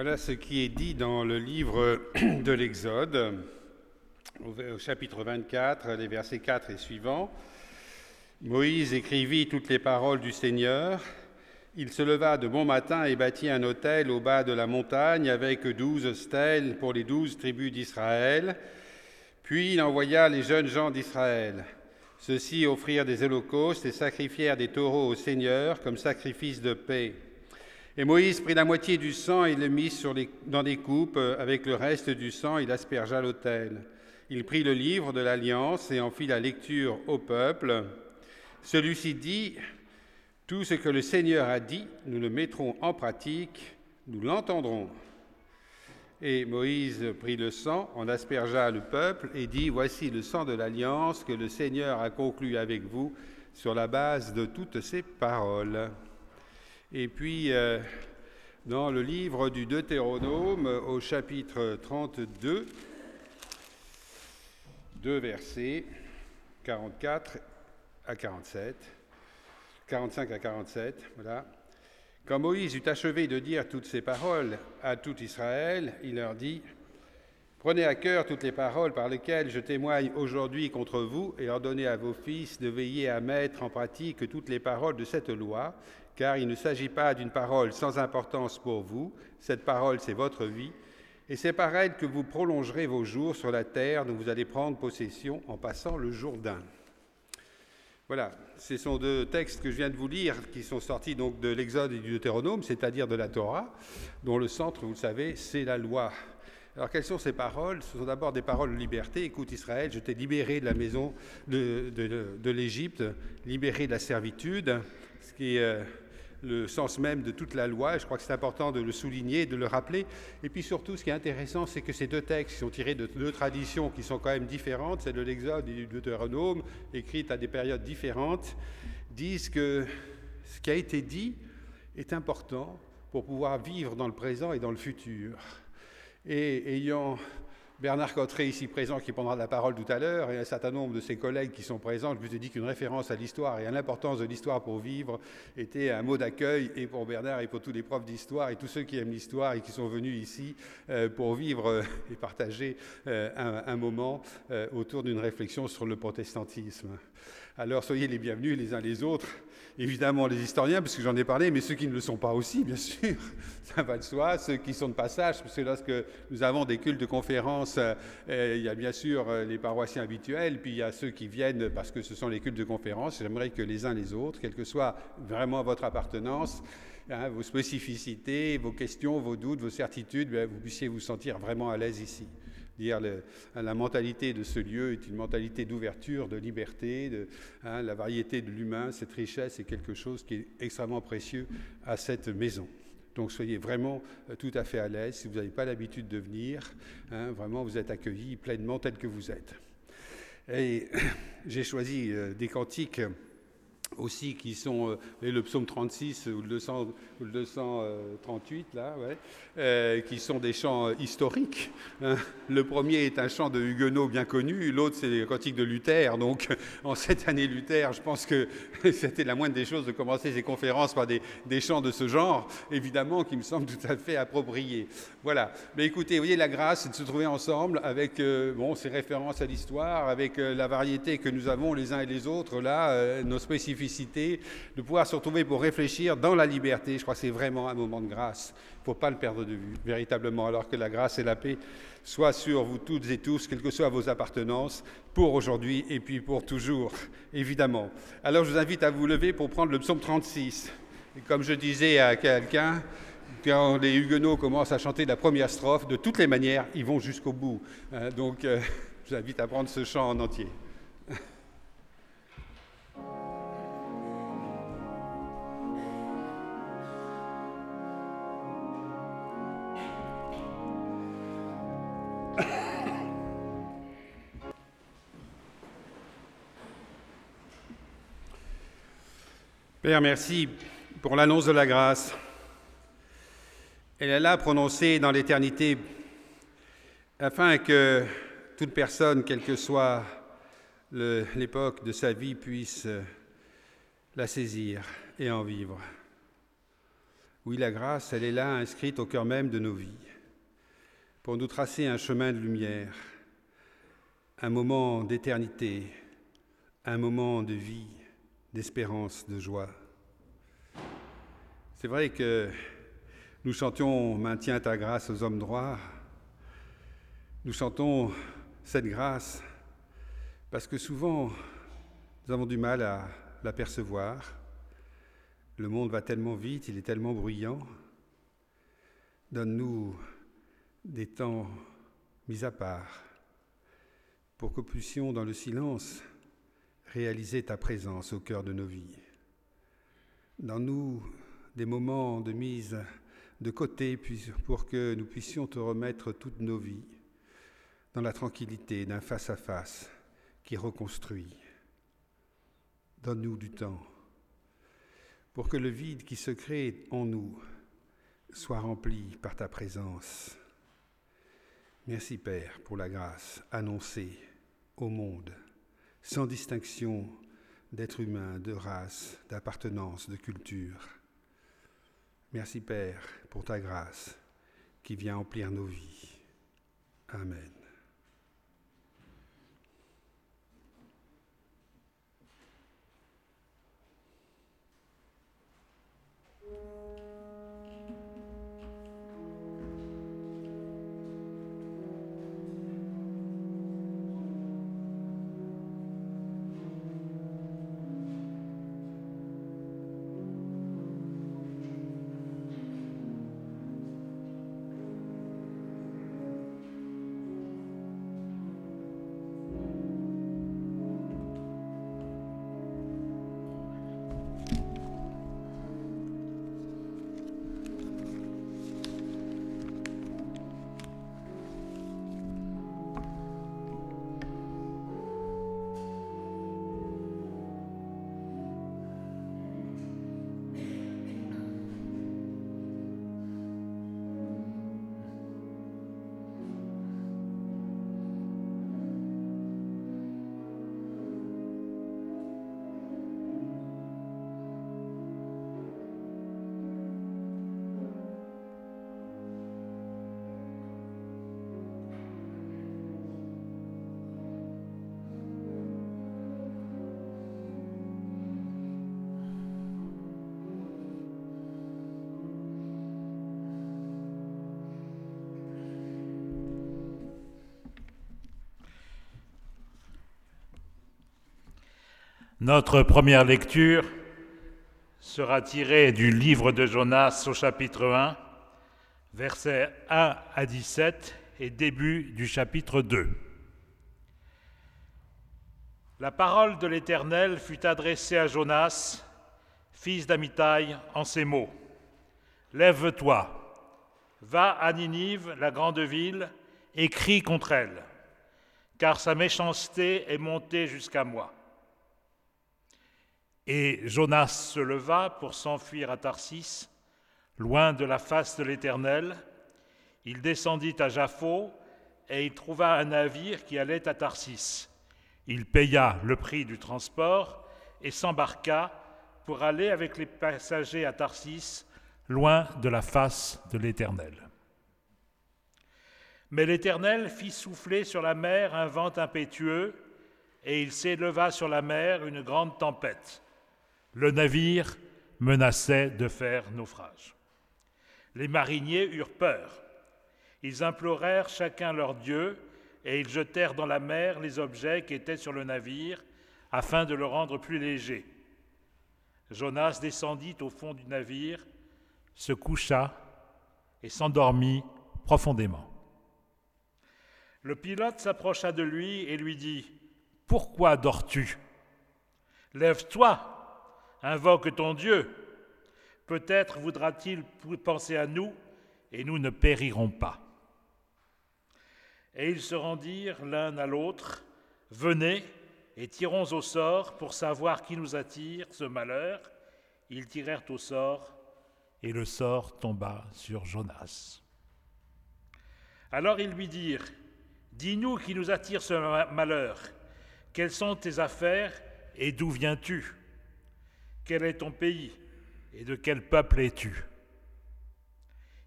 Voilà ce qui est dit dans le livre de l'Exode, au chapitre 24, les versets 4 et suivants. Moïse écrivit toutes les paroles du Seigneur. Il se leva de bon matin et bâtit un autel au bas de la montagne avec douze stèles pour les douze tribus d'Israël. Puis il envoya les jeunes gens d'Israël. Ceux-ci offrirent des holocaustes et sacrifièrent des taureaux au Seigneur comme sacrifice de paix. Et Moïse prit la moitié du sang et le mit dans des coupes. Avec le reste du sang, il aspergea l'autel. Il prit le livre de l'Alliance et en fit la lecture au peuple. Celui-ci dit, Tout ce que le Seigneur a dit, nous le mettrons en pratique, nous l'entendrons. Et Moïse prit le sang, en aspergea le peuple et dit, Voici le sang de l'alliance que le Seigneur a conclu avec vous sur la base de toutes ces paroles. Et puis, euh, dans le livre du Deutéronome, au chapitre 32, deux versets, 44 à 47, 45 à 47, voilà. Quand Moïse eut achevé de dire toutes ces paroles à tout Israël, il leur dit Prenez à cœur toutes les paroles par lesquelles je témoigne aujourd'hui contre vous et ordonnez à vos fils de veiller à mettre en pratique toutes les paroles de cette loi, car il ne s'agit pas d'une parole sans importance pour vous, cette parole c'est votre vie, et c'est par elle que vous prolongerez vos jours sur la terre dont vous allez prendre possession en passant le Jourdain. Voilà, ce sont deux textes que je viens de vous lire qui sont sortis donc de l'Exode et du Deutéronome, c'est-à-dire de la Torah, dont le centre, vous le savez, c'est la loi. Alors quelles sont ces paroles? Ce sont d'abord des paroles de liberté. Écoute Israël, je t'ai libéré de la maison de, l'Égypte, libéré de la servitude, ce qui euh, le sens même de toute la loi. Je crois que c'est important de le souligner, de le rappeler. Et puis surtout, ce qui est intéressant, c'est que ces deux textes sont tirés de deux traditions qui sont quand même différentes, celle de l'Exode et du Deutéronome, écrites à des périodes différentes, disent que ce qui a été dit est important pour pouvoir vivre dans le présent et dans le futur. Et ayant Bernard Cotteret, ici présent, qui prendra la parole tout à l'heure, et un certain nombre de ses collègues qui sont présents, je vous ai dit qu'une référence à l'histoire et à l'importance de l'histoire pour vivre était un mot d'accueil, et pour Bernard et pour tous les profs d'histoire et tous ceux qui aiment l'histoire et qui sont venus ici euh, pour vivre euh, et partager euh, un, moment autour d'une réflexion sur le protestantisme. Alors soyez les bienvenus les uns les autres évidemment les historiens, parce que j'en ai parlé, mais ceux qui ne le sont pas aussi, bien sûr, ça va de soi, ceux qui sont de passage, parce que lorsque nous avons des cultes de conférences, euh, il y a bien sûr euh, les paroissiens habituels, puis il y a ceux qui viennent parce que ce sont les cultes de conférences. J'aimerais que les uns les autres, quelle que soit vraiment votre appartenance, hein, vos spécificités, vos questions, vos doutes, vos certitudes, ben, vous puissiez vous sentir vraiment à l'aise ici dire la mentalité de ce lieu est une mentalité d'ouverture, de liberté, de, hein, la variété de l'humain, cette richesse est quelque chose qui est extrêmement précieux à cette maison. Donc soyez vraiment euh, tout à fait à l'aise. Si vous n'avez pas l'habitude de venir, hein, vraiment vous êtes accueillis pleinement tel que vous êtes. Et j'ai choisi euh, des cantiques aussi qui sont euh, le psaume 36 ou le, 200, ou le 238 là, ouais, euh, qui sont des chants historiques. Hein. Le premier est un chant de Huguenot bien connu, l'autre c'est les cantiques de Luther. Donc en cette année Luther, je pense que c'était la moindre des choses de commencer ces conférences par des, chants de ce genre, évidemment, qui me semble tout à fait approprié. Voilà. Mais écoutez, vous voyez la grâce, de se trouver ensemble avec euh, bon, ces références à l'histoire, avec euh, la variété que nous avons les uns et les autres là, nos spécificités, de pouvoir se retrouver pour réfléchir dans la liberté. Je crois que c'est vraiment un moment de grâce faut pas le perdre de vue, véritablement, alors que la grâce et la paix soient sur vous toutes et tous, quelles que soient vos appartenances, pour aujourd'hui et puis pour toujours, évidemment. Alors je vous invite à vous lever pour prendre le psaume 36. Et comme je disais à quelqu'un, quand les Huguenots commencent à chanter la première strophe, de toutes les manières, ils vont jusqu'au bout. Hein, donc euh, je vous invite à prendre ce chant en entier. Père, merci pour l'annonce de la grâce. Elle est là prononcée dans l'éternité afin que toute personne, quelle que soit l'époque de sa vie, puisse la saisir et en vivre. Oui, la grâce, elle est là, inscrite au cœur même de nos vies, pour nous tracer un chemin de lumière, un moment d'éternité, un moment de vie, d'espérance, de joie. C'est vrai que nous chantions Maintiens ta grâce aux hommes droits. Nous chantons cette grâce parce que souvent nous avons du mal à l'apercevoir. Le monde va tellement vite, il est tellement bruyant. Donne-nous des temps mis à part pour que puissions, dans le silence, réaliser ta présence au cœur de nos vies. Dans nous, des moments de mise de côté pour que nous puissions te remettre toutes nos vies dans la tranquillité d'un face-à-face qui reconstruit. Donne-nous du temps pour que le vide qui se crée en nous soit rempli par ta présence. Merci Père pour la grâce annoncée au monde, sans distinction d'être humain, de race, d'appartenance, de culture. Merci Père pour ta grâce qui vient emplir nos vies. Amen. Notre première lecture sera tirée du livre de Jonas au chapitre 1, versets 1 à 17 et début du chapitre 2. La parole de l'Éternel fut adressée à Jonas, fils d'Amitai, en ces mots. Lève-toi, va à Ninive, la grande ville, et crie contre elle, car sa méchanceté est montée jusqu'à moi. Et Jonas se leva pour s'enfuir à Tarsis, loin de la face de l'Éternel. Il descendit à Japhos et il trouva un navire qui allait à Tarsis. Il paya le prix du transport et s'embarqua pour aller avec les passagers à Tarsis, loin de la face de l'Éternel. Mais l'Éternel fit souffler sur la mer un vent impétueux, et il s'éleva sur la mer une grande tempête. Le navire menaçait de faire naufrage. Les mariniers eurent peur. Ils implorèrent chacun leur Dieu et ils jetèrent dans la mer les objets qui étaient sur le navire afin de le rendre plus léger. Jonas descendit au fond du navire, se coucha et s'endormit profondément. Le pilote s'approcha de lui et lui dit, Pourquoi dors-tu? Lève-toi Invoque ton Dieu. Peut-être voudra-t-il penser à nous et nous ne périrons pas. Et ils se rendirent l'un à l'autre, venez et tirons au sort pour savoir qui nous attire ce malheur. Ils tirèrent au sort et le sort tomba sur Jonas. Alors ils lui dirent, Dis-nous qui nous attire ce malheur, quelles sont tes affaires et d'où viens-tu? Quel est ton pays et de quel peuple es-tu?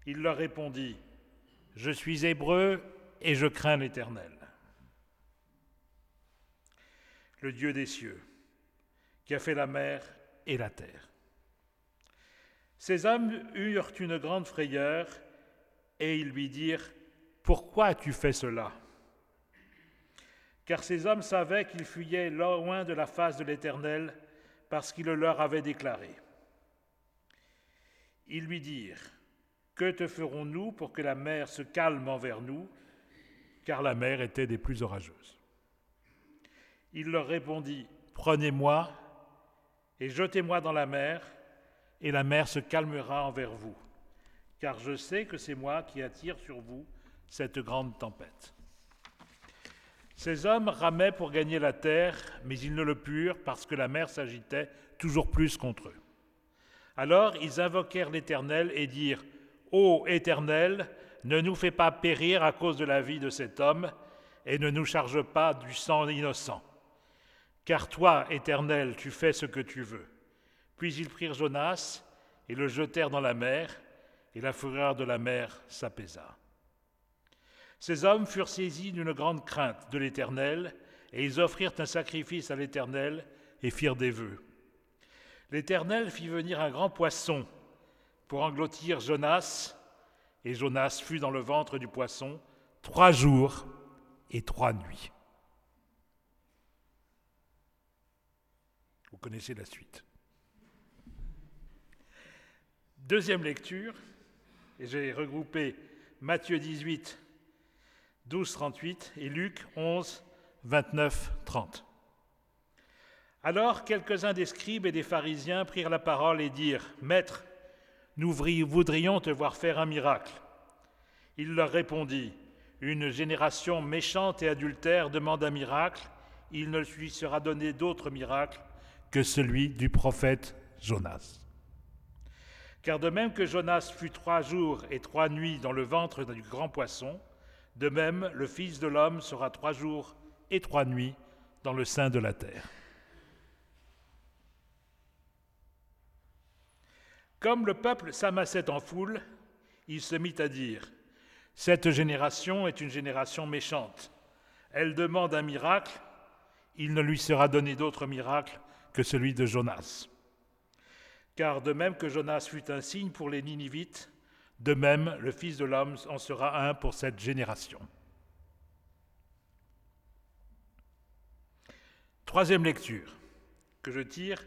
Il leur répondit, Je suis hébreu et je crains l'Éternel. Le Dieu des cieux, qui a fait la mer et la terre. Ces hommes eurent une grande frayeur et ils lui dirent, Pourquoi as-tu fait cela? Car ces hommes savaient qu'ils fuyaient loin de la face de l'Éternel parce qu'il le leur avait déclaré. Ils lui dirent, Que te ferons-nous pour que la mer se calme envers nous Car la mer était des plus orageuses. Il leur répondit, Prenez-moi et jetez-moi dans la mer, et la mer se calmera envers vous, car je sais que c'est moi qui attire sur vous cette grande tempête. Ces hommes ramaient pour gagner la terre, mais ils ne le purent parce que la mer s'agitait toujours plus contre eux. Alors ils invoquèrent l'Éternel et dirent, Ô Éternel, ne nous fais pas périr à cause de la vie de cet homme, et ne nous charge pas du sang innocent. Car toi, Éternel, tu fais ce que tu veux. Puis ils prirent Jonas et le jetèrent dans la mer, et la fureur de la mer s'apaisa. Ces hommes furent saisis d'une grande crainte de l'Éternel, et ils offrirent un sacrifice à l'Éternel et firent des vœux. L'Éternel fit venir un grand poisson pour engloutir Jonas, et Jonas fut dans le ventre du poisson trois jours et trois nuits. Vous connaissez la suite. Deuxième lecture, et j'ai regroupé Matthieu 18, 12, 38 et Luc 11, 29, 30. Alors quelques-uns des scribes et des pharisiens prirent la parole et dirent, Maître, nous voudrions te voir faire un miracle. Il leur répondit, Une génération méchante et adultère demande un miracle, il ne lui sera donné d'autre miracle que celui du prophète Jonas. Car de même que Jonas fut trois jours et trois nuits dans le ventre du grand poisson, de même le Fils de l'homme sera trois jours et trois nuits dans le sein de la terre. Comme le peuple s'amassait en foule, il se mit à dire, Cette génération est une génération méchante. Elle demande un miracle, il ne lui sera donné d'autre miracle que celui de Jonas. Car de même que Jonas fut un signe pour les Ninivites, de même le Fils de l'homme en sera un pour cette génération. Troisième lecture que je tire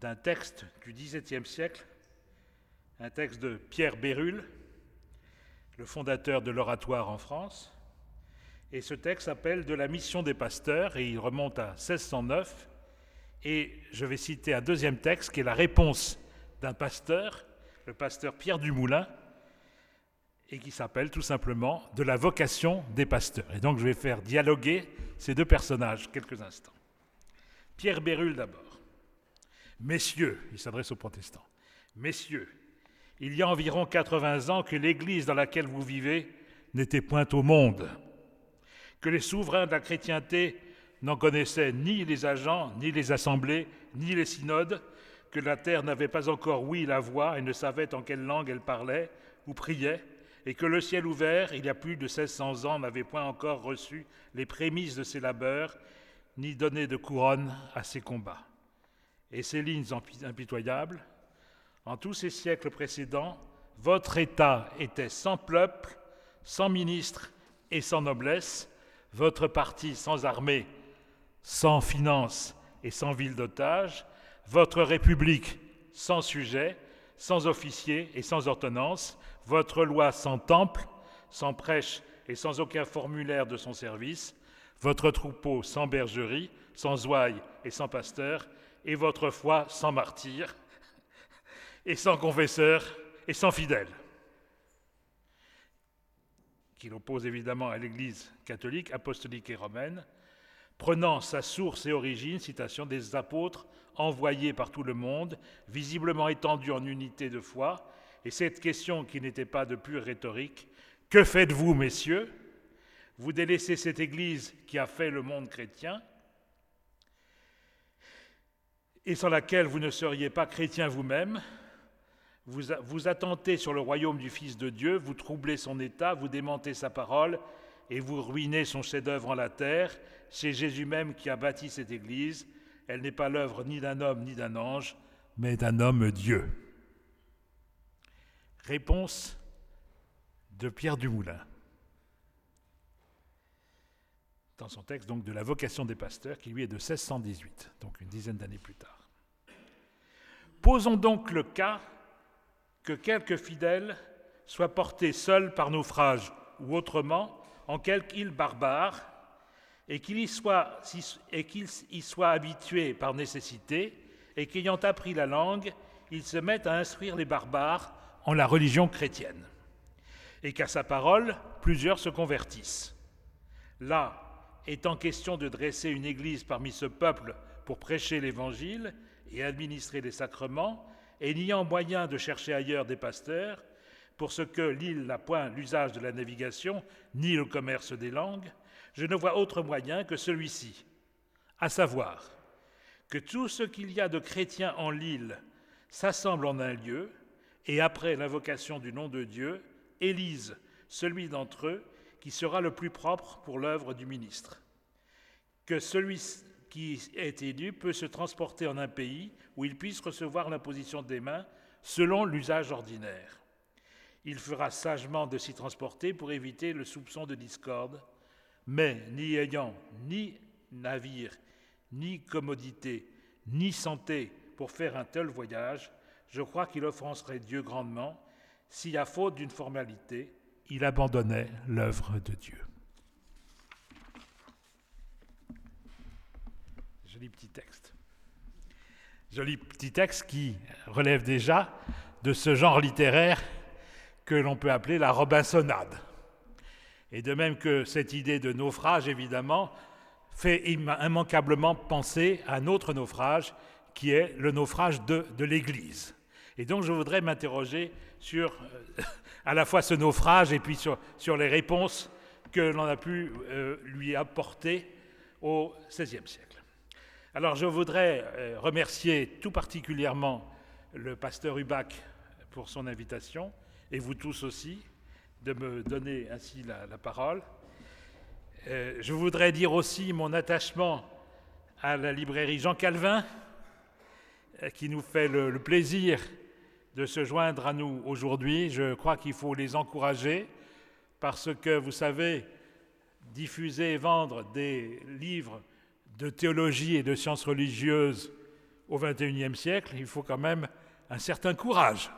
d'un texte du XVIIe siècle, un texte de Pierre Bérulle, le fondateur de l'oratoire en France. Et ce texte s'appelle De la mission des pasteurs et il remonte à 1609 et je vais citer un deuxième texte qui est la réponse d'un pasteur, le pasteur Pierre Dumoulin, et qui s'appelle tout simplement De la vocation des pasteurs. Et donc je vais faire dialoguer ces deux personnages quelques instants. Pierre Bérulle d'abord. Messieurs, il s'adresse aux protestants, Messieurs, il y a environ 80 ans que l'Église dans laquelle vous vivez n'était point au monde, que les souverains de la chrétienté n'en connaissait ni les agents, ni les assemblées, ni les synodes, que la terre n'avait pas encore ouï la voix et ne savait en quelle langue elle parlait ou priait, et que le ciel ouvert, il y a plus de 1600 ans, n'avait point encore reçu les prémices de ses labeurs, ni donné de couronne à ses combats. Et ces lignes impitoyables, en tous ces siècles précédents, votre État était sans peuple, sans ministre et sans noblesse, votre parti sans armée sans finance et sans ville d'otages, votre République sans sujet, sans officier et sans ordonnance, votre loi sans temple, sans prêche et sans aucun formulaire de son service, votre troupeau sans bergerie, sans ouaille et sans pasteur, et votre foi sans martyr, et sans confesseur et sans fidèle, qu'il oppose évidemment à l'Église catholique, apostolique et romaine, prenant sa source et origine, citation des apôtres envoyés par tout le monde, visiblement étendus en unité de foi, et cette question qui n'était pas de pure rhétorique, que faites-vous, messieurs? Vous délaissez cette Église qui a fait le monde chrétien et sans laquelle vous ne seriez pas chrétien vous-même. Vous, vous attentez sur le royaume du Fils de Dieu, vous troublez son état, vous démentez sa parole et vous ruinez son chef-d'œuvre en la terre. C'est Jésus même qui a bâti cette Église. Elle n'est pas l'œuvre ni d'un homme ni d'un ange, mais d'un homme Dieu. Réponse de Pierre Dumoulin. Dans son texte donc de la vocation des pasteurs, qui lui est de 1618, donc une dizaine d'années plus tard. Posons donc le cas que quelques fidèles soient portés seuls par naufrage ou autrement en quelque île barbare et qu'ils y, soient, y soient habitués par nécessité et qu'ayant appris la langue, ils se mettent à instruire les barbares en la religion chrétienne et qu'à sa parole, plusieurs se convertissent. Là, étant question de dresser une église parmi ce peuple pour prêcher l'Évangile et administrer les sacrements, et n'ayant moyen de chercher ailleurs des pasteurs, pour ce que l'île n'a point l'usage de la navigation, ni le commerce des langues, je ne vois autre moyen que celui-ci, à savoir que tout ce qu'il y a de chrétiens en l'île s'assemble en un lieu, et après l'invocation du nom de Dieu, élise celui d'entre eux qui sera le plus propre pour l'œuvre du ministre. Que celui qui est élu peut se transporter en un pays où il puisse recevoir l'imposition des mains selon l'usage ordinaire. Il fera sagement de s'y transporter pour éviter le soupçon de discorde, mais n'y ayant ni navire, ni commodité, ni santé pour faire un tel voyage, je crois qu'il offenserait Dieu grandement si, à faute d'une formalité, il abandonnait l'œuvre de Dieu. Joli petit texte. Joli petit texte qui relève déjà de ce genre littéraire que l'on peut appeler la Robinsonade. Et de même que cette idée de naufrage, évidemment, fait immanquablement penser à un autre naufrage qui est le naufrage de, l'Église. Et donc je voudrais m'interroger sur euh, à la fois ce naufrage et puis sur, sur les réponses que l'on a pu euh, lui apporter au XVIe siècle. Alors je voudrais euh, remercier tout particulièrement le pasteur Hubac pour son invitation, et vous tous aussi, de me donner ainsi la, parole. je voudrais dire aussi mon attachement à la librairie Jean Calvin, qui nous fait le plaisir de se joindre à nous aujourd'hui. Je crois qu'il faut les encourager parce que, vous savez, diffuser et vendre des livres de théologie et de sciences religieuses au XXIe siècle, il faut quand même un certain courage.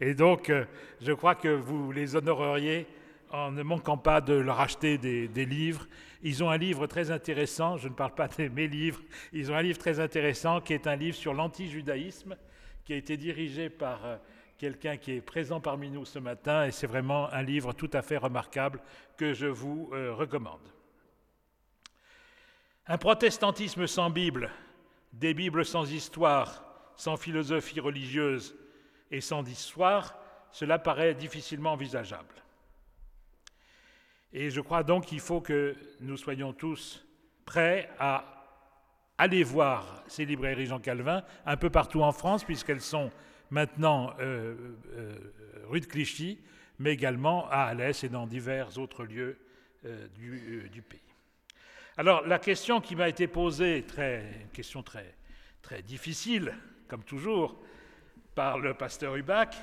Et donc, euh, je crois que vous les honoreriez en ne manquant pas de leur acheter des, livres. Ils ont un livre très intéressant, je ne parle pas de mes livres, ils ont un livre très intéressant qui est un livre sur l'anti-judaïsme, qui a été dirigé par euh, quelqu'un qui est présent parmi nous ce matin, et c'est vraiment un livre tout à fait remarquable que je vous euh, recommande. Un protestantisme sans Bible, des Bibles sans histoire, sans philosophie religieuse et sans histoire, cela paraît difficilement envisageable. Et je crois donc qu'il faut que nous soyons tous prêts à allez voir ces librairies Jean Calvin un peu partout en France, puisqu'elles sont maintenant euh, euh, rue de Clichy, mais également à Alès et dans divers autres lieux euh, du, pays. Alors la question qui m'a été posée, très, une question très, très difficile, comme toujours, par le pasteur Hubac,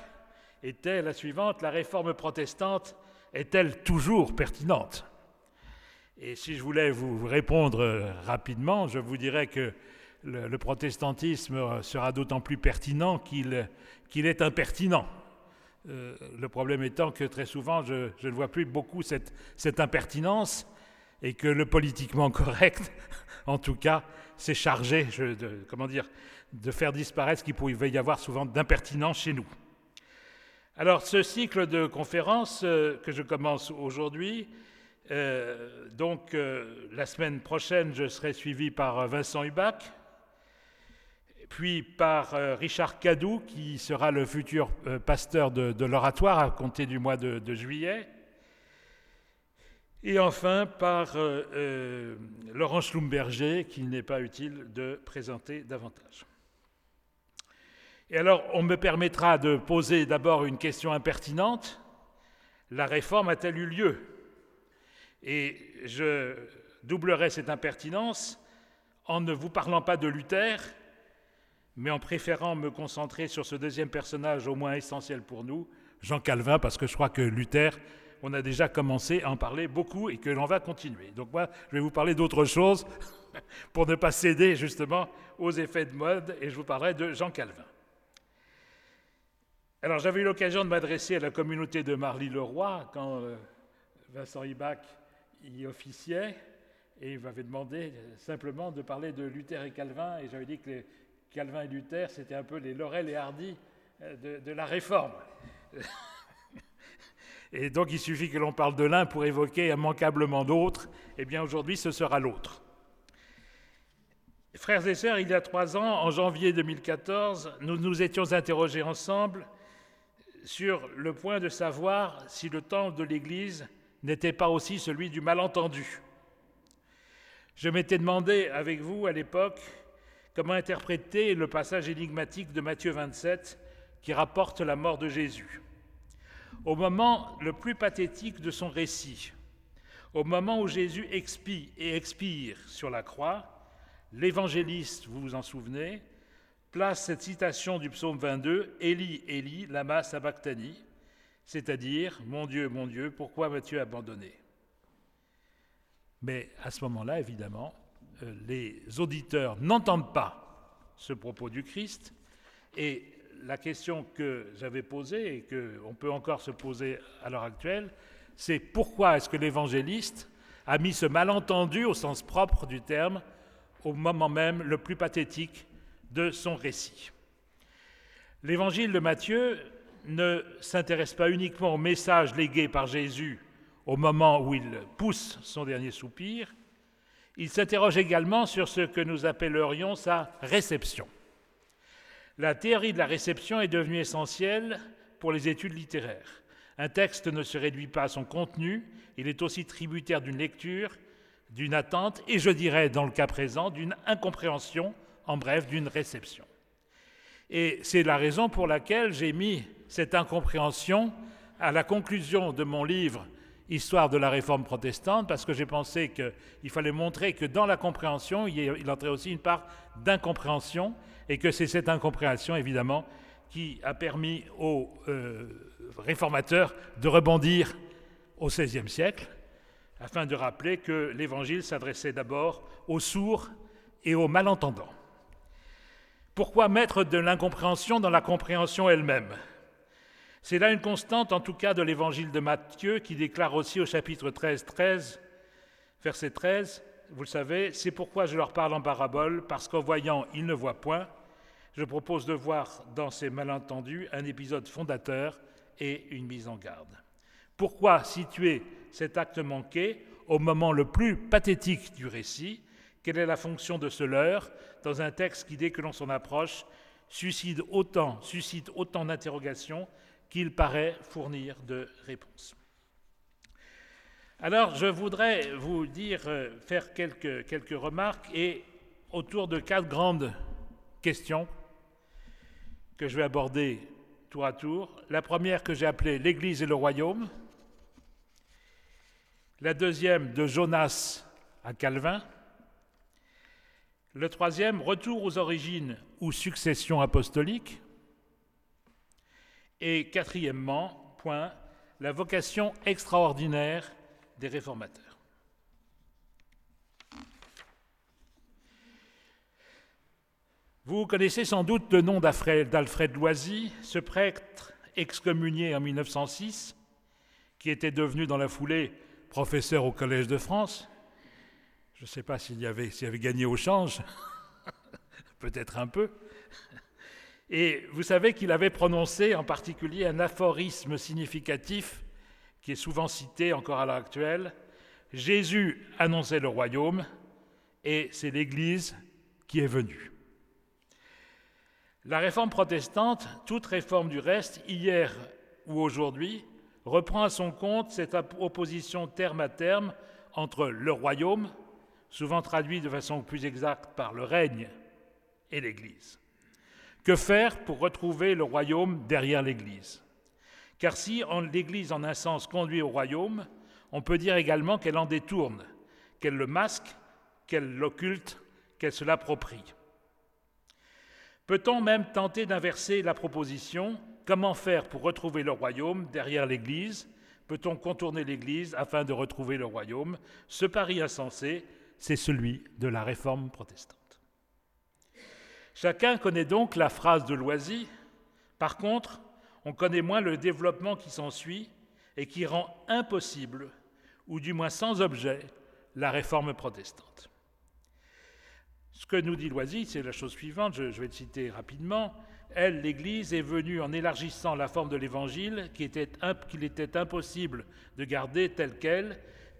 était la suivante, la réforme protestante est-elle toujours pertinente? Et si je voulais vous répondre rapidement, je vous dirais que le, protestantisme sera d'autant plus pertinent qu'il est impertinent. Euh, le problème étant que très souvent, je, je ne vois plus beaucoup cette, cette, impertinence et que le politiquement correct, en tout cas, s'est chargé de, comment dire, de faire disparaître ce qu'il pouvait y avoir souvent d'impertinence chez nous. Alors, ce cycle de conférences que je commence aujourd'hui, euh, donc, euh, la semaine prochaine, je serai suivi par euh, Vincent Hubac, puis par Richard Cadou, qui sera le futur pasteur de, l'oratoire à compter du mois de, juillet, et enfin par Laurent Schlumberger, qu'il n'est pas utile de présenter davantage. Et alors, on me permettra de poser d'abord une question impertinente. La réforme a-t-elle eu lieu? Et je doublerai cette impertinence en ne vous parlant pas de Luther, mais en préférant me concentrer sur ce deuxième personnage au moins essentiel pour nous, Jean Calvin, parce que je crois que Luther, on a déjà commencé à en parler beaucoup et que l'on va continuer. Donc moi, je vais vous parler d'autre chose pour ne pas céder justement aux effets de mode et je vous parlerai de Jean Calvin. Alors j'avais eu l'occasion de m'adresser à la communauté de Marly-le-Roi quand euh, Vincent Ibach y officiait et il m'avait demandé simplement de parler de Luther et Calvin et j'avais dit que Calvin et Luther c'était un peu les Laurel et Hardy euh, de, la réforme. et donc il suffit que l'on parle de l'un pour évoquer immanquablement d'autres, eh bien aujourd'hui ce sera l'autre. Frères et sœurs, il y a trois ans, en janvier 2014, nous nous étions interrogés ensemble sur le point de savoir si le temps de l'Église n'était pas aussi celui du malentendu. Je m'étais demandé avec vous à l'époque comment interpréter le passage énigmatique de Matthieu 27 qui rapporte la mort de Jésus. Au moment le plus pathétique de son récit, au moment où Jésus expie et expire sur la croix, l'évangéliste, vous vous en souvenez, place cette citation du psaume 22, Élie, Élie, lama sabachthani, c'est-à-dire Mon Dieu, mon Dieu, pourquoi m'as-tu abandonné? Mais à ce moment-là, évidemment, euh, les auditeurs n'entendent pas ce propos du Christ et la question que j'avais posée et qu'on peut encore se poser à l'heure actuelle, c'est pourquoi est-ce que l'évangéliste a mis ce malentendu au sens propre du terme au moment même le plus pathétique de son récit. L'évangile de Matthieu ne s'intéresse pas uniquement au message légué par Jésus au moment où il pousse son dernier soupir, il s'interroge également sur ce que nous appellerions sa réception. La théorie de la réception est devenue essentielle pour les études littéraires. Un texte ne se réduit pas à son contenu, il est aussi tributaire d'une lecture, d'une attente et, je dirais, dans le cas présent, d'une incompréhension en bref, d'une réception. Et c'est la raison pour laquelle j'ai mis cette incompréhension à la conclusion de mon livre Histoire de la réforme protestante, parce que j'ai pensé qu'il fallait montrer que dans la compréhension, il entrait aussi une part d'incompréhension, et que c'est cette incompréhension, évidemment, qui a permis aux euh, réformateurs de rebondir au XVIe siècle, afin de rappeler que l'Évangile s'adressait d'abord aux sourds et aux malentendants. Pourquoi mettre de l'incompréhension dans la compréhension elle-même? C'est là une constante, en tout cas, de l'évangile de Matthieu, qui déclare aussi au chapitre 13, 13, verset 13, vous le savez, c'est pourquoi je leur parle en parabole, parce qu'en voyant, ils ne voient point. Je propose de voir dans ces malentendus un épisode fondateur et une mise en garde. Pourquoi situer cet acte manqué au moment le plus pathétique du récit quelle est la fonction de ce leurre dans un texte qui, dès que l'on s'en approche, suscite autant, d'interrogations qu'il paraît fournir de réponses Alors, je voudrais vous dire, euh, faire quelques, quelques remarques et autour de quatre grandes questions que je vais aborder tour à tour. La première que j'ai appelée l'Église et le royaume. La deuxième de Jonas à Calvin. Le troisième, retour aux origines ou succession apostolique. Et quatrièmement, point, la vocation extraordinaire des réformateurs. Vous connaissez sans doute le nom d'Alfred Loisy, ce prêtre excommunié en 1906, qui était devenu dans la foulée professeur au Collège de France je ne sais pas s'il y avait, avait gagné au change, peut-être un peu. Et vous savez qu'il avait prononcé en particulier un aphorisme significatif qui est souvent cité encore à l'heure actuelle. Jésus annonçait le royaume et c'est l'Église qui est venue. La réforme protestante, toute réforme du reste, hier ou aujourd'hui, reprend à son compte cette opposition terme à terme entre le royaume, souvent traduit de façon plus exacte par le règne et l'Église. Que faire pour retrouver le royaume derrière l'Église? Car si l'Église en un sens conduit au royaume, on peut dire également qu'elle en détourne, qu'elle le masque, qu'elle l'occulte, qu'elle se l'approprie. Peut-on même tenter d'inverser la proposition Comment faire pour retrouver le royaume derrière l'Église? Peut-on contourner l'Église afin de retrouver le royaume? Ce pari insensé, c'est celui de la réforme protestante. Chacun connaît donc la phrase de Loisy. Par contre, on connaît moins le développement qui s'ensuit et qui rend impossible, ou du moins sans objet, la réforme protestante. Ce que nous dit Loisy, c'est la chose suivante, je, vais le citer rapidement. Elle, l'Église, est venue en élargissant la forme de l'Évangile qu'il était, était, impossible de garder telle qu'elle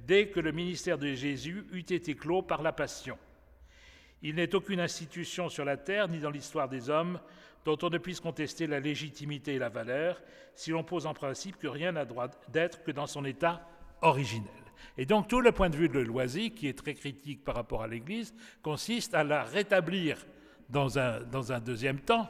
dès que le ministère de Jésus eut été clos par la Passion. Il n'est aucune institution sur la terre ni dans l'histoire des hommes dont on ne puisse contester la légitimité et la valeur si l'on pose en principe que rien n'a droit d'être que dans son état originel. Et donc tout le point de vue de Loisy, qui est très critique par rapport à l'Église, consiste à la rétablir dans un, dans un deuxième temps,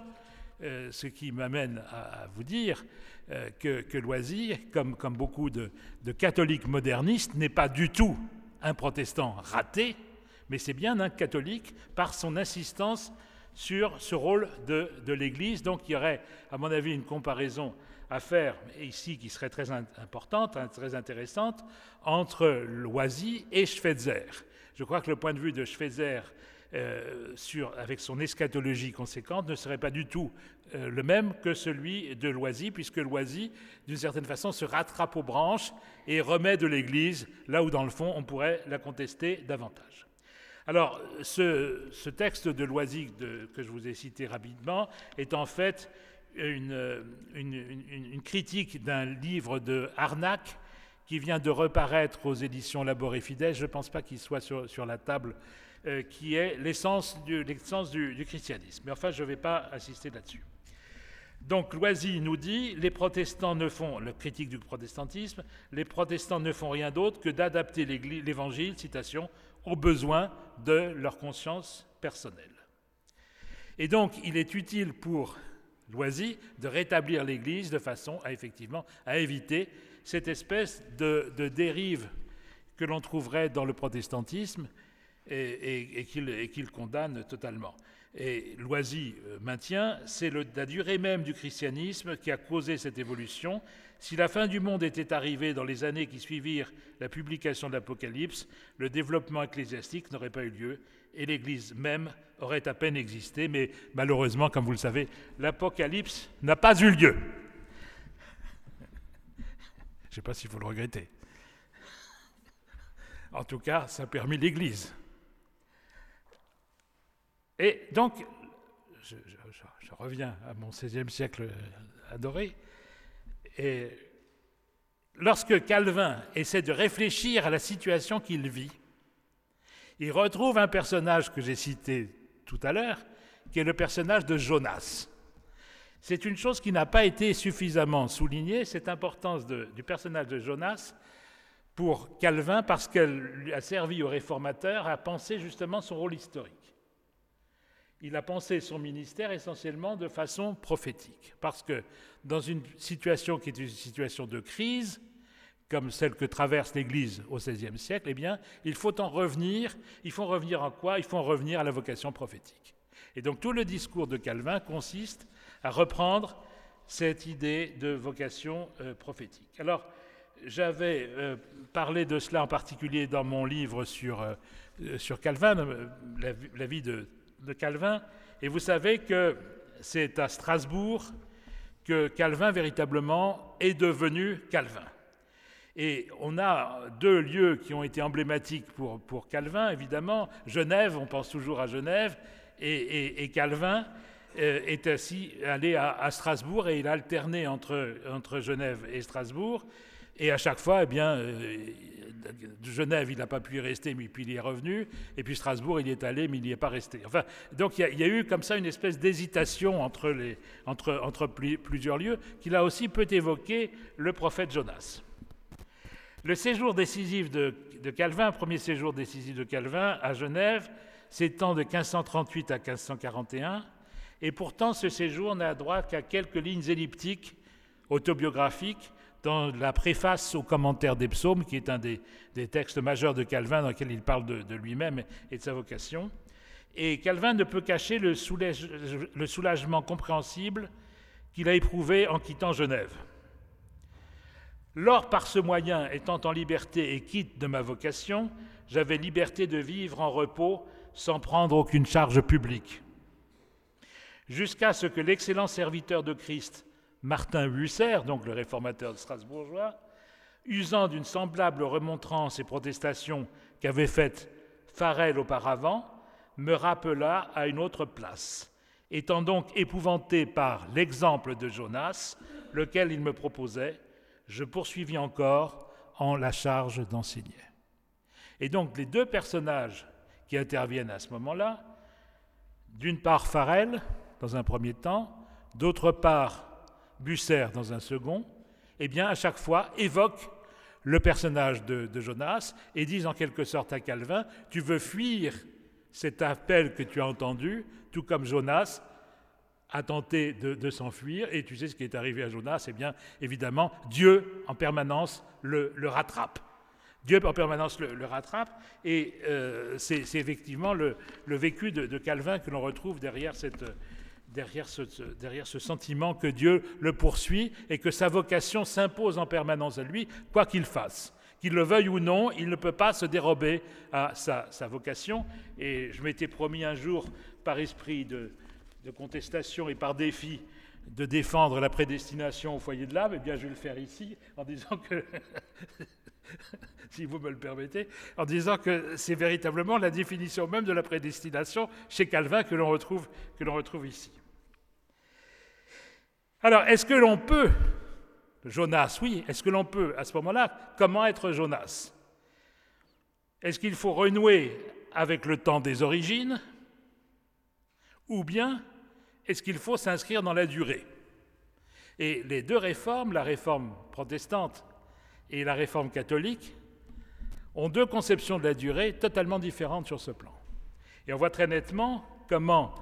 euh, ce qui m'amène à, vous dire euh, que, Loisy, comme, beaucoup de, de catholiques modernistes, n'est pas du tout un protestant raté, mais c'est bien un catholique par son insistance sur ce rôle de, de l'Église. Donc il y aurait, à mon avis, une comparaison à faire ici qui serait très importante, hein, très intéressante, entre Loisy et Schweitzer. Je crois que le point de vue de Schweitzer euh, avec son eschatologie conséquente ne serait pas du tout euh, le même que celui de Loisy, puisque Loisy, d'une certaine façon, se rattrape aux branches et remet de l'Église là où, dans le fond, on pourrait la contester davantage. Alors, ce, texte de Loisy que je vous ai cité rapidement est en fait une, critique d'un livre de Arnac qui vient de reparaître aux éditions Labor et Fidèle, je ne pense pas qu'il soit sur, la table, euh, qui est l'essence du, christianisme. Mais enfin, je ne vais pas insister là-dessus. Donc Loisy nous dit, les protestants ne font, le critique du protestantisme, les protestants ne font rien d'autre que d'adapter l'évangile, citation, aux besoins de leur conscience personnelle. Et donc, il est utile pour Loisy de rétablir l'Église de façon à effectivement à éviter cette espèce de, dérive que l'on trouverait dans le protestantisme et, qu'il condamne totalement. Et Loisy euh, maintient, c'est la durée même du christianisme qui a causé cette évolution. Si la fin du monde était arrivée dans les années qui suivirent la publication de l'Apocalypse, le développement ecclésiastique n'aurait pas eu lieu et l'Église même aurait à peine existé, mais malheureusement, comme vous le savez, l'Apocalypse n'a pas eu lieu. Je ne sais pas s'il faut le regretter. En tout cas, ça a permis l'Église. Et donc, je, reviens à mon XVIe siècle adoré, et lorsque Calvin essaie de réfléchir à la situation qu'il vit, il retrouve un personnage que j'ai cité tout à l'heure, qui est le personnage de Jonas. C'est une chose qui n'a pas été suffisamment soulignée, cette importance du personnage de Jonas pour Calvin, parce qu'elle a servi aux réformateurs à penser justement son rôle historique. Il a pensé son ministère essentiellement de façon prophétique, parce que dans une situation qui est une situation de crise, comme celle que traverse l'Église au XVIe siècle, eh bien, il faut en revenir. Il faut en revenir en quoi? Il faut en revenir à la vocation prophétique. Et donc tout le discours de Calvin consiste à reprendre cette idée de vocation euh, prophétique. Alors, j'avais euh, parlé de cela en particulier dans mon livre sur, euh, sur Calvin, la, vie de, de Calvin, et vous savez que c'est à Strasbourg que Calvin véritablement est devenu Calvin. Et on a deux lieux qui ont été emblématiques pour, pour Calvin, évidemment. Genève, on pense toujours à Genève, et, Calvin euh, est ainsi allé à, Strasbourg et il a alterné entre, entre Genève et Strasbourg. Et à chaque fois, eh bien, euh, Genève, il n'a pas pu y rester, mais puis il y est revenu. Et puis Strasbourg, il est allé, mais il n'y est pas resté. Enfin, donc il y, a, eu comme ça une espèce d'hésitation entre, plusieurs lieux, qui là aussi peut évoquer le prophète Jonas. Le séjour décisif de, Calvin, premier séjour décisif de Calvin à Genève, s'étend de 1538 à 1541, Et pourtant, ce séjour n'a droit qu'à quelques lignes elliptiques autobiographiques dans la préface au commentaire des psaumes, qui est un des, textes majeurs de Calvin dans lequel il parle de, lui-même et de sa vocation. Et Calvin ne peut cacher le, le soulagement compréhensible qu'il a éprouvé en quittant Genève. Lors, par ce moyen, étant en liberté et quitte de ma vocation, j'avais liberté de vivre en repos sans prendre aucune charge publique. Jusqu'à ce que l'excellent serviteur de Christ, Martin Husser, donc le réformateur Strasbourgeois, usant d'une semblable remontrance et protestation qu'avait faite Farel auparavant, me rappela à une autre place. Étant donc épouvanté par l'exemple de Jonas, lequel il me proposait, je poursuivis encore en la charge d'enseigner. Et donc les deux personnages qui interviennent à ce moment-là, d'une part Farel, dans un premier temps, d'autre part Busser dans un second, eh bien à chaque fois évoquent le personnage de, Jonas et disent en quelque sorte à Calvin, tu veux fuir cet appel que tu as entendu, tout comme Jonas a tenté de, s'enfuir, et tu sais ce qui est arrivé à Jonas, eh bien évidemment Dieu en permanence le rattrape. Dieu en permanence le, rattrape, et euh, c'est effectivement le, vécu de, Calvin que l'on retrouve derrière, cette, derrière, ce, sentiment que Dieu le poursuit et que sa vocation s'impose en permanence à lui, quoi qu'il fasse. Qu'il le veuille ou non, il ne peut pas se dérober à sa, vocation. Et je m'étais promis un jour, par esprit de, contestation et par défi, de défendre la prédestination au foyer de l'âme, eh bien je vais le faire ici en disant que si vous me le permettez, en disant que c'est véritablement la définition même de la prédestination chez Calvin que l'on retrouve ici. Alors, est-ce que l'on peut, Jonas, oui, est-ce que l'on peut, à ce moment-là, comment être Jonas? Est-ce qu'il faut renouer avec le temps des origines? Ou bien est-ce qu'il faut s'inscrire dans la durée? Et les deux réformes, la réforme protestante et la réforme catholique ont deux conceptions de la durée totalement différentes sur ce plan. Et on voit très nettement comment,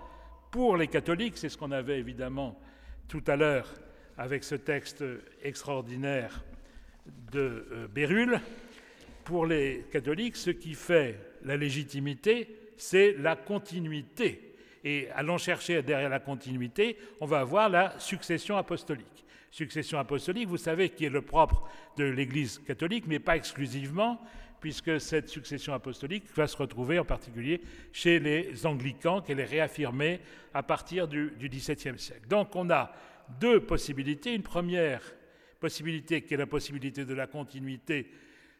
pour les catholiques, c'est ce qu'on avait évidemment tout à l'heure avec ce texte extraordinaire de euh, Bérulle, pour les catholiques, ce qui fait la légitimité, c'est la continuité. Et allons chercher derrière la continuité, on va avoir la succession apostolique succession apostolique, vous savez, qui est le propre de l'Église catholique, mais pas exclusivement, puisque cette succession apostolique va se retrouver en particulier chez les anglicans, qu'elle est réaffirmée à partir du, XVIIe siècle. Donc on a deux possibilités. Une première possibilité qui est la possibilité de la continuité.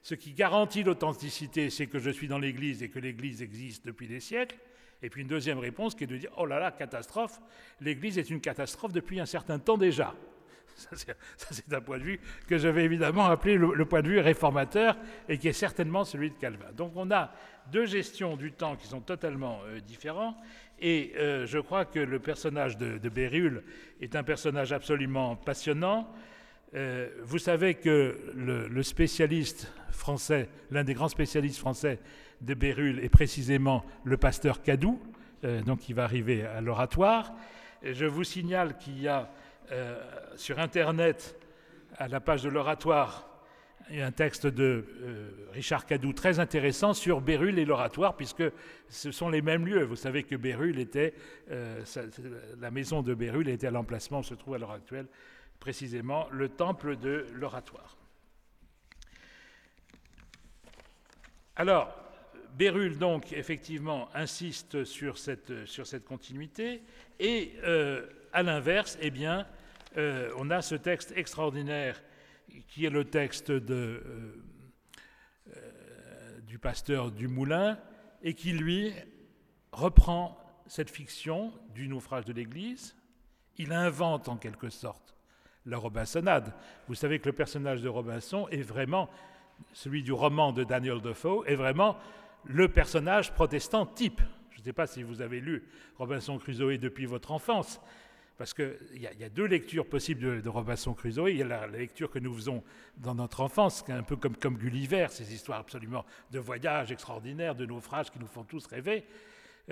Ce qui garantit l'authenticité, c'est que je suis dans l'Église et que l'Église existe depuis des siècles. Et puis une deuxième réponse qui est de dire, oh là là, catastrophe, l'Église est une catastrophe depuis un certain temps déjà. Ça, c'est un point de vue que je vais évidemment appeler le, point de vue réformateur et qui est certainement celui de Calvin. Donc on a deux gestions du temps qui sont totalement euh, différents. Et euh, je crois que le personnage de, Bérulle est un personnage absolument passionnant. Euh, vous savez que le, spécialiste français, l'un des grands spécialistes français de Bérulle est précisément le pasteur Cadou, donc qui va arriver à l'oratoire. Je vous signale qu'il y a euh, sur Internet, à la page de l'oratoire, un texte de euh, Richard Cadou très intéressant sur Bérulle et l'oratoire, puisque ce sont les mêmes lieux. Vous savez que Bérulle était, euh, la maison de Bérulle était à l'emplacement où se trouve à l'heure actuelle précisément le temple de l'oratoire. Alors, Bérulle, donc, effectivement, insiste sur cette, sur cette continuité, et à l'inverse, eh bien, euh, on a ce texte extraordinaire qui est le texte euh, euh, du pasteur du Moulin et qui, lui, reprend cette fiction du naufrage de l'Église. Il invente en quelque sorte la Robinsonade. Vous savez que le personnage de Robinson est vraiment, celui du roman de Daniel Defoe, est vraiment le personnage protestant type. Je ne sais pas si vous avez lu Robinson Crusoe depuis votre enfance, parce qu'il y, a deux lectures possibles de, Robinson Crusoe. Il y a la, lecture que nous faisons dans notre enfance, un peu comme, Gulliver, ces histoires absolument de voyages extraordinaires, de naufrages qui nous font tous rêver.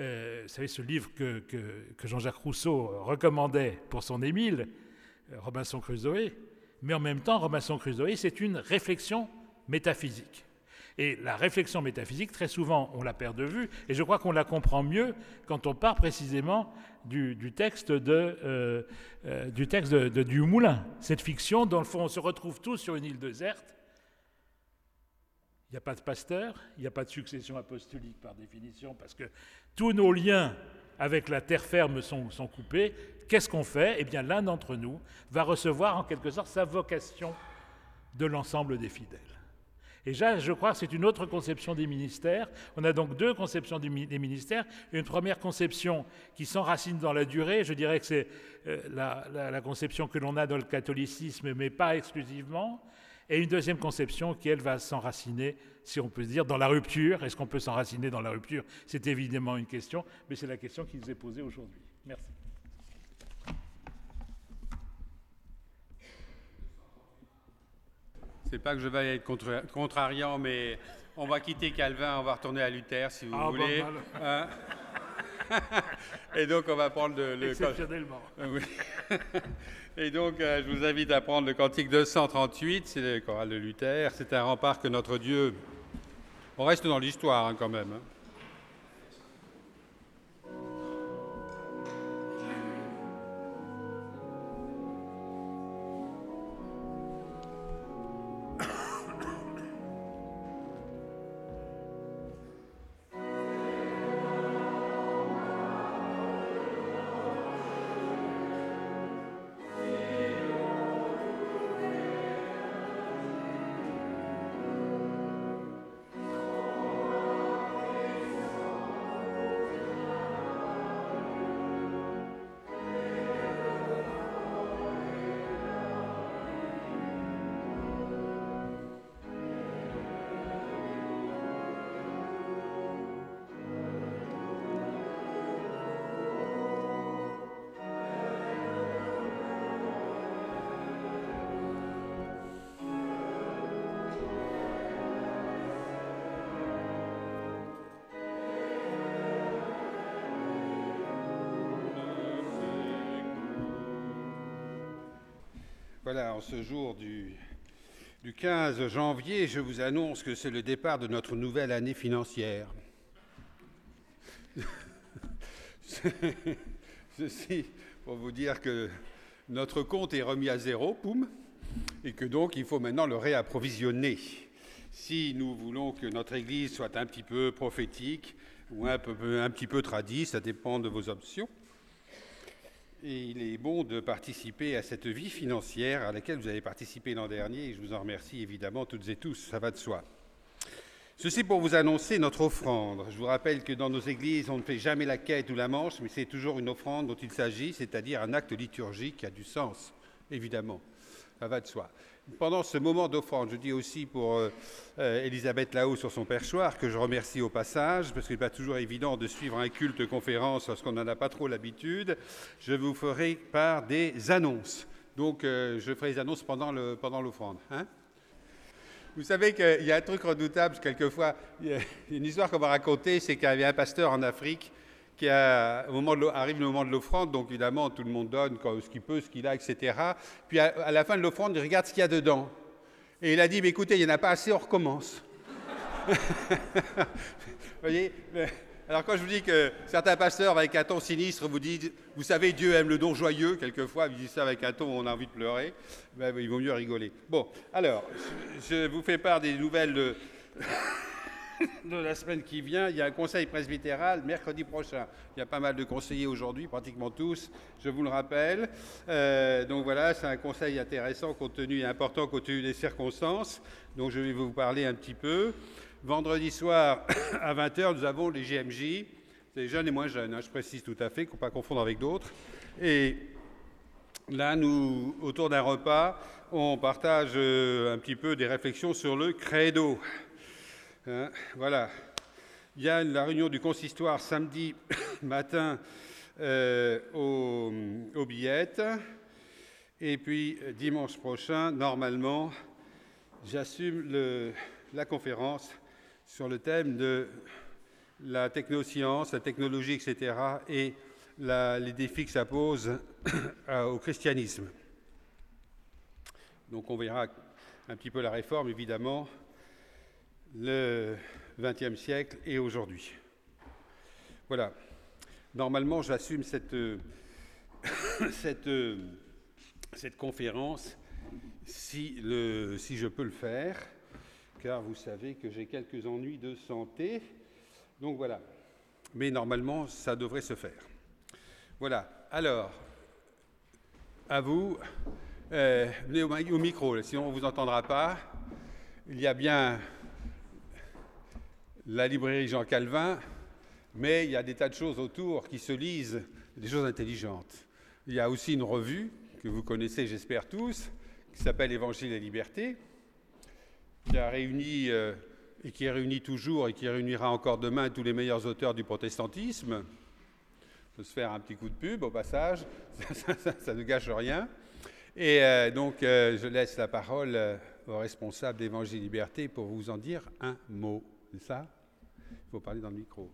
euh, vous savez, ce livre que, que, Jean-Jacques Rousseau recommandait pour son Émile, euh, Robinson Crusoe, mais en même temps, Robinson Crusoe, c'est une réflexion métaphysique. Et la réflexion métaphysique, très souvent, on la perd de vue, et je crois qu'on la comprend mieux quand on part précisément du, texte, de, euh, du texte cette fiction dont, le fond, on se retrouve tous sur une île déserte, il n'y a pas de pasteur, il n'y a pas de succession apostolique par définition, parce que tous nos liens avec la terre ferme sont coupés. Qu'est-ce qu'on fait? Eh bien, l'un d'entre nous va recevoir en quelque sorte sa vocation de l'ensemble des fidèles. Et là, je crois que c'est une autre conception des ministères. On a donc deux conceptions des ministères. Une première conception qui s'enracine dans la durée, je dirais que c'est euh, la, conception que l'on a dans le catholicisme, mais pas exclusivement. Et une deuxième conception qui, elle, va s'enraciner, si on peut dire, dans la rupture. Est-ce qu'on peut s'enraciner dans la rupture? C'est évidemment une question, mais c'est la question qui nous est posée aujourd'hui. Merci. C'est pas que je vais être contrariant, mais on va quitter Calvin, on va retourner à Luther, si vous ah, voulez. Hein? Et donc, on va prendre le. Exceptionnellement. Oui. Et donc, euh, je vous invite à prendre le cantique 238, c'est le choral de Luther. C'est un rempart que notre Dieu. On reste dans l'histoire hein, quand même. Hein. Voilà, en ce jour du, 15 janvier, je vous annonce que c'est le départ de notre nouvelle année financière. Ceci pour vous dire que notre compte est remis à zéro, poum, et que donc il faut maintenant le réapprovisionner. Si nous voulons que notre Église soit un petit peu prophétique ou un, un petit peu tradie, ça dépend de vos options. Et il est bon de participer à cette vie financière à laquelle vous avez participé l'an dernier, et je vous en remercie évidemment toutes et tous, ça va de soi. Ceci pour vous annoncer notre offrande. Je vous rappelle que dans nos églises, on ne fait jamais la quête ou la manche, mais c'est toujours une offrande dont il s'agit, c'est-à-dire un acte liturgique qui a du sens, évidemment. Ça va de soi pendant ce moment d'offrande, je dis aussi pour euh, euh, Elisabeth Lao sur son perchoir, que je remercie au passage, parce qu'il n'est pas toujours évident de suivre un culte conférence lorsqu'on n'en a pas trop l'habitude, je vous ferai part des annonces. Donc euh, je ferai les annonces pendant l'offrande. Pendant hein vous savez qu'il y a un truc redoutable, quelquefois, il y a une histoire qu'on va raconter, c'est qu'il y avait un pasteur en Afrique qui a, au moment arrive le moment de l'offrande, donc évidemment tout le monde donne ce qu'il peut, ce qu'il a, etc. Puis à, la fin de l'offrande, il regarde ce qu'il y a dedans. Et il a dit, mais écoutez, il n'y en a pas assez, on recommence. vous voyez alors quand je vous dis que certains pasteurs avec un ton sinistre vous disent, vous savez, Dieu aime le don joyeux, quelquefois, ils disent ça avec un ton où on a envie de pleurer, ben, il vaut mieux rigoler. Bon, alors, je vous fais part des nouvelles de, la semaine qui vient, il y a un conseil presbytéral mercredi prochain. Il y a pas mal de conseillers aujourd'hui, pratiquement tous, je vous le rappelle. Euh, donc voilà, c'est un conseil intéressant, compte et important compte tenu des circonstances. Donc je vais vous parler un petit peu. Vendredi soir à 20h, nous avons les GMJ. Les jeunes et moins jeunes, hein, je précise tout à fait, qu'on ne pas confondre avec d'autres. Et là, nous, autour d'un repas, on partage euh, un petit peu des réflexions sur le credo. Hein, voilà. Il y a la réunion du consistoire samedi matin euh, aux, billettes. Et puis dimanche prochain, normalement, j'assume la conférence sur le thème de la technoscience, la technologie, etc., et les défis que ça pose au christianisme. Donc on verra un petit peu la réforme, évidemment, le XXe siècle et aujourd'hui. Voilà. Normalement, j'assume cette, conférence si, le, si je peux le faire, car vous savez que j'ai quelques ennuis de santé. Donc voilà. Mais normalement, ça devrait se faire. Voilà. Alors, à vous. Euh, venez au, micro, sinon on ne vous entendra pas. Il y a bien la librairie Jean Calvin, mais il y a des tas de choses autour qui se lisent, des choses intelligentes. Il y a aussi une revue que vous connaissez, j'espère tous, qui s'appelle Évangile et Liberté, qui a réuni euh, et qui réunit toujours et qui réunira encore demain tous les meilleurs auteurs du protestantisme. Je se faire un petit coup de pub au passage, ça, ne gâche rien. Et euh, donc, euh, je laisse la parole au responsable d'Évangile et Liberté pour vous en dire un mot. C'est ça? Il faut parler dans le micro.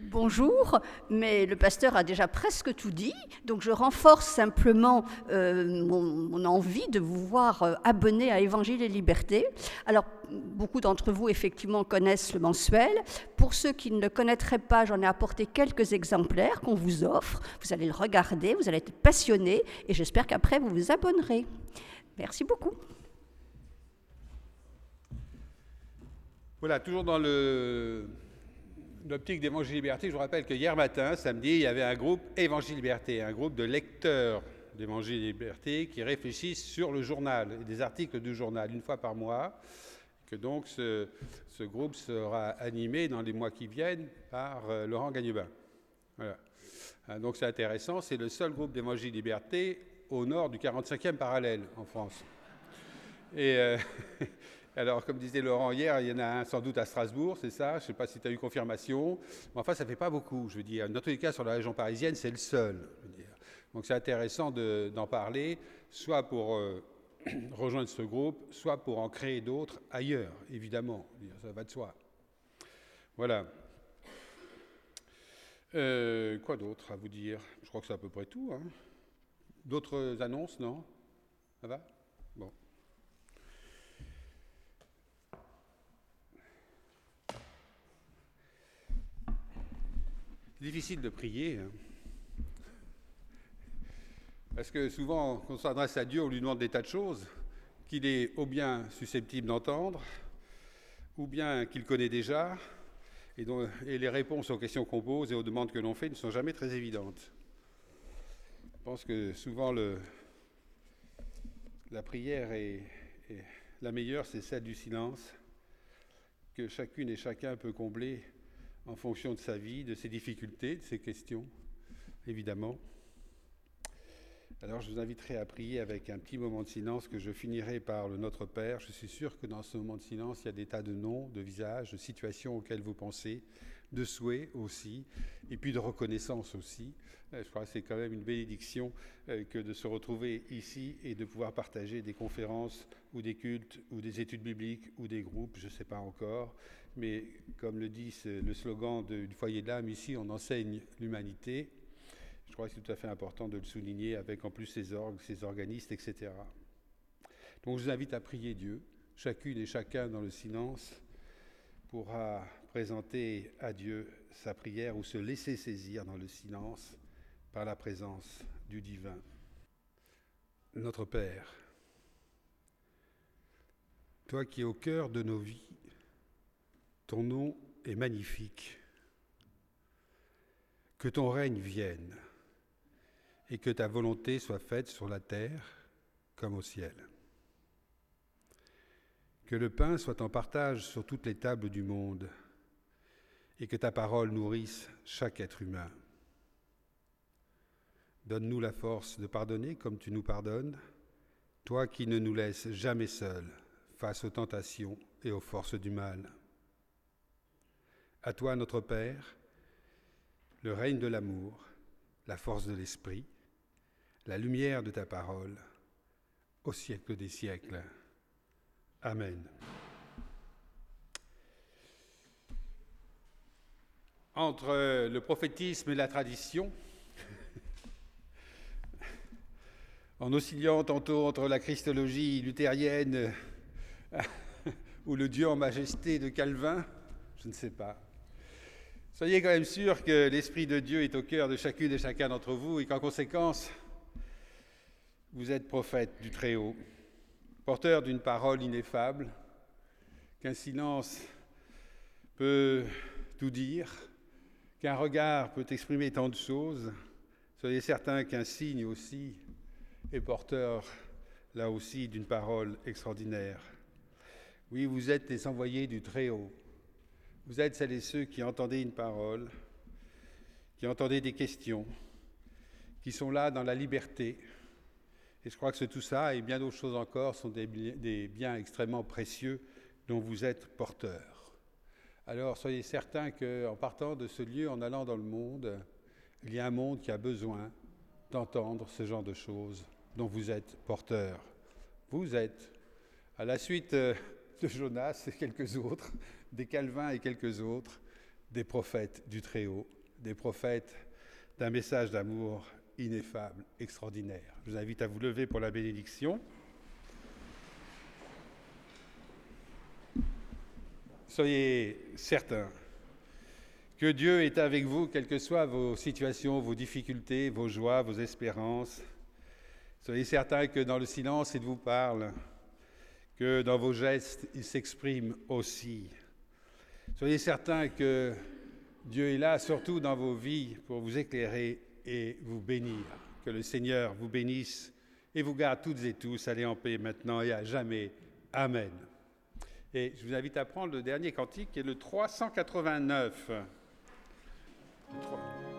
Bonjour, mais le pasteur a déjà presque tout dit, donc je renforce simplement euh, mon, envie de vous voir euh, abonner à Évangile et Liberté. Alors, beaucoup d'entre vous, effectivement, connaissent le mensuel. Pour ceux qui ne le connaîtraient pas, j'en ai apporté quelques exemplaires qu'on vous offre. Vous allez le regarder, vous allez être passionné, et j'espère qu'après, vous vous abonnerez. Merci beaucoup. Voilà, toujours dans l'optique d'Évangile Liberté, je vous rappelle que hier matin, samedi, il y avait un groupe Évangile Liberté, un groupe de lecteurs d'Évangile Liberté qui réfléchissent sur le journal et des articles du journal une fois par mois. Que donc ce, groupe sera animé dans les mois qui viennent par euh, Laurent Gagnebin. Voilà. Hein, donc c'est intéressant, c'est le seul groupe d'Évangile Liberté au nord du 45e parallèle en France. Et, euh, Alors, comme disait Laurent hier, il y en a un sans doute à Strasbourg, c'est ça? Je ne sais pas si tu as eu confirmation. Mais enfin, ça ne fait pas beaucoup, je veux dire. Dans tous les cas, sur la région parisienne, c'est le seul. Donc, c'est intéressant d'en parler, soit pour euh, rejoindre ce groupe, soit pour en créer d'autres ailleurs, évidemment. Ça va de soi. Voilà. Euh, quoi d'autre à vous dire? Je crois que c'est à peu près tout. Hein. D'autres annonces, non? Ça va Bon. Difficile de prier. Hein. Parce que souvent, quand on s'adresse à Dieu, on lui demande des tas de choses qu'il est ou bien susceptible d'entendre, ou bien qu'il connaît déjà, et, les réponses aux questions qu'on pose et aux demandes que l'on fait ne sont jamais très évidentes. Je pense que souvent la prière est la meilleure, c'est celle du silence, que chacune et chacun peut combler en fonction de sa vie, de ses difficultés, de ses questions, évidemment. Alors je vous inviterai à prier avec un petit moment de silence que je finirai par le Notre Père. Je suis sûr que dans ce moment de silence, il y a des tas de noms, de visages, de situations auxquelles vous pensez, de souhaits aussi, et puis de reconnaissance aussi. Euh, je crois que c'est quand même une bénédiction euh, que de se retrouver ici et de pouvoir partager des conférences ou des cultes ou des études bibliques ou des groupes, je ne sais pas encore, mais comme le dit le slogan du foyer de l'âme, ici on enseigne l'humanité. Je crois que c'est tout à fait important de le souligner avec en plus ses orgues, ses organistes, etc. Donc je vous invite à prier Dieu, chacune et chacun dans le silence pourra présenter à Dieu sa prière ou se laisser saisir dans le silence par la présence du divin. Notre Père, toi qui es au cœur de nos vies, ton nom est magnifique. Que ton règne vienne et que ta volonté soit faite sur la terre comme au ciel. Que le pain soit en partage sur toutes les tables du monde et que ta parole nourrisse chaque être humain. Donne-nous la force de pardonner comme tu nous pardonnes, toi qui ne nous laisses jamais seuls face aux tentations et aux forces du mal. À toi, notre Père, le règne de l'amour, la force de l'Esprit, la lumière de ta parole, au siècle des siècles. Amen. entre le prophétisme et la tradition, en oscillant tantôt entre la christologie luthérienne ou le Dieu en majesté de Calvin, je ne sais pas. Soyez quand même sûr que l'Esprit de Dieu est au cœur de chacune et chacun d'entre vous et qu'en conséquence, vous êtes prophète du Très-Haut, porteur d'une parole ineffable, qu'un silence peut tout dire, qu'un regard peut exprimer tant de choses. Soyez certain qu'un signe aussi est porteur, là aussi, d'une parole extraordinaire. Oui, vous êtes les envoyés du Très-Haut. Vous êtes celles et ceux qui entendez une parole, qui entendez des questions, qui sont là dans la liberté. Et je crois que tout ça et bien d'autres choses encore sont des, des biens extrêmement précieux dont vous êtes porteurs. Alors soyez certains qu'en partant de ce lieu, en allant dans le monde, il y a un monde qui a besoin d'entendre ce genre de choses dont vous êtes porteurs. Vous êtes, à la suite euh, de Jonas et quelques autres, des Calvins et quelques autres, des prophètes du Très-Haut, des prophètes d'un message d'amour ineffable, extraordinaire. Je vous invite à vous lever pour la bénédiction. Soyez certains que Dieu est avec vous, quelles que soient vos situations, vos difficultés, vos joies, vos espérances. Soyez certains que dans le silence, il vous parle, que dans vos gestes, il s'exprime aussi. Soyez certains que Dieu est là, surtout dans vos vies, pour vous éclairer et vous bénir. Que le Seigneur vous bénisse et vous garde toutes et tous. Allez en paix maintenant et à jamais. Amen. Et je vous invite à prendre le dernier cantique qui est le 389. 3.